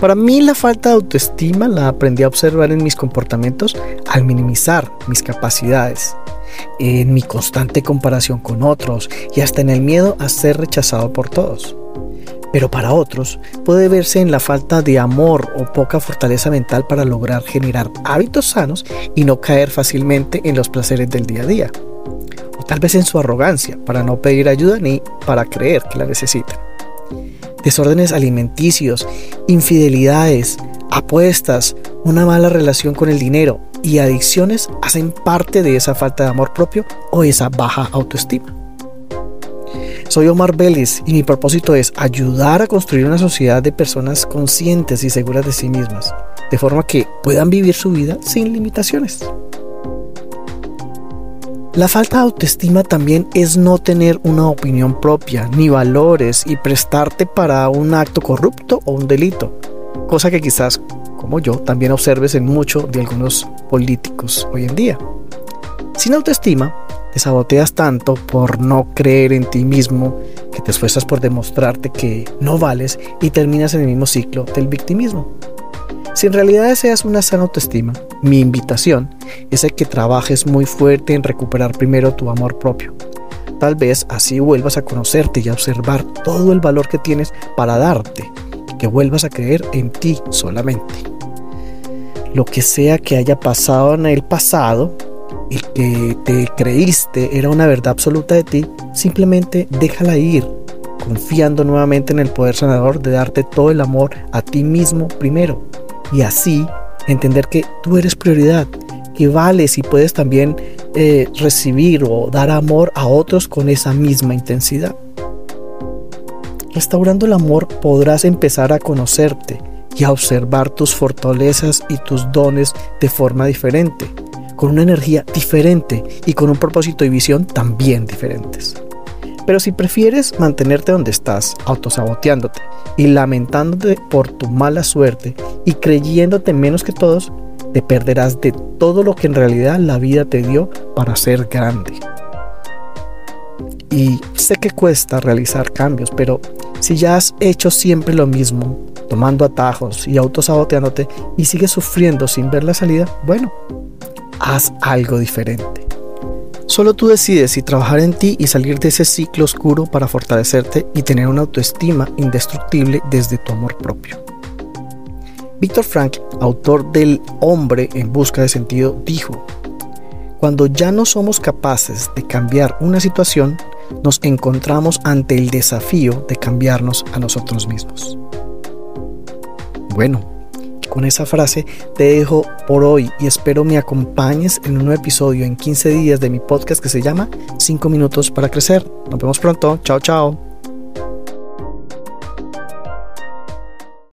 Para mí la falta de autoestima la aprendí a observar en mis comportamientos al minimizar mis capacidades, en mi constante comparación con otros y hasta en el miedo a ser rechazado por todos. Pero para otros puede verse en la falta de amor o poca fortaleza mental para lograr generar hábitos sanos y no caer fácilmente en los placeres del día a día. O tal vez en su arrogancia para no pedir ayuda ni para creer que la necesitan desórdenes alimenticios, infidelidades, apuestas, una mala relación con el dinero y adicciones hacen parte de esa falta de amor propio o esa baja autoestima. Soy Omar Vélez y mi propósito es ayudar a construir una sociedad de personas conscientes y seguras de sí mismas, de forma que puedan vivir su vida sin limitaciones. La falta de autoestima también es no tener una opinión propia, ni valores y prestarte para un acto corrupto o un delito, cosa que quizás, como yo, también observes en mucho de algunos políticos hoy en día. Sin autoestima, te saboteas tanto por no creer en ti mismo que te esfuerzas por demostrarte que no vales y terminas en el mismo ciclo del victimismo. Si en realidad deseas una sana autoestima, mi invitación es que trabajes muy fuerte en recuperar primero tu amor propio. Tal vez así vuelvas a conocerte y a observar todo el valor que tienes para darte que vuelvas a creer en ti solamente. Lo que sea que haya pasado en el pasado y que te creíste era una verdad absoluta de ti, simplemente déjala ir, confiando nuevamente en el poder sanador de darte todo el amor a ti mismo primero y así entender que tú eres prioridad, que vales y puedes también eh, recibir o dar amor a otros con esa misma intensidad. Restaurando el amor podrás empezar a conocerte y a observar tus fortalezas y tus dones de forma diferente, con una energía diferente y con un propósito y visión también diferentes. Pero si prefieres mantenerte donde estás, autosaboteándote y lamentándote por tu mala suerte y creyéndote menos que todos, te perderás de todo lo que en realidad la vida te dio para ser grande. Y sé que cuesta realizar cambios, pero si ya has hecho siempre lo mismo, tomando atajos y autosaboteándote y sigues sufriendo sin ver la salida, bueno, haz algo diferente. Solo tú decides si trabajar en ti y salir de ese ciclo oscuro para fortalecerte y tener una autoestima indestructible desde tu amor propio. Víctor Frank, autor del Hombre en Busca de Sentido, dijo, Cuando ya no somos capaces de cambiar una situación, nos encontramos ante el desafío de cambiarnos a nosotros mismos. Bueno, con esa frase te dejo por hoy y espero me acompañes en un nuevo episodio en 15 días de mi podcast que se llama 5 minutos para crecer. Nos vemos pronto. Chao, chao.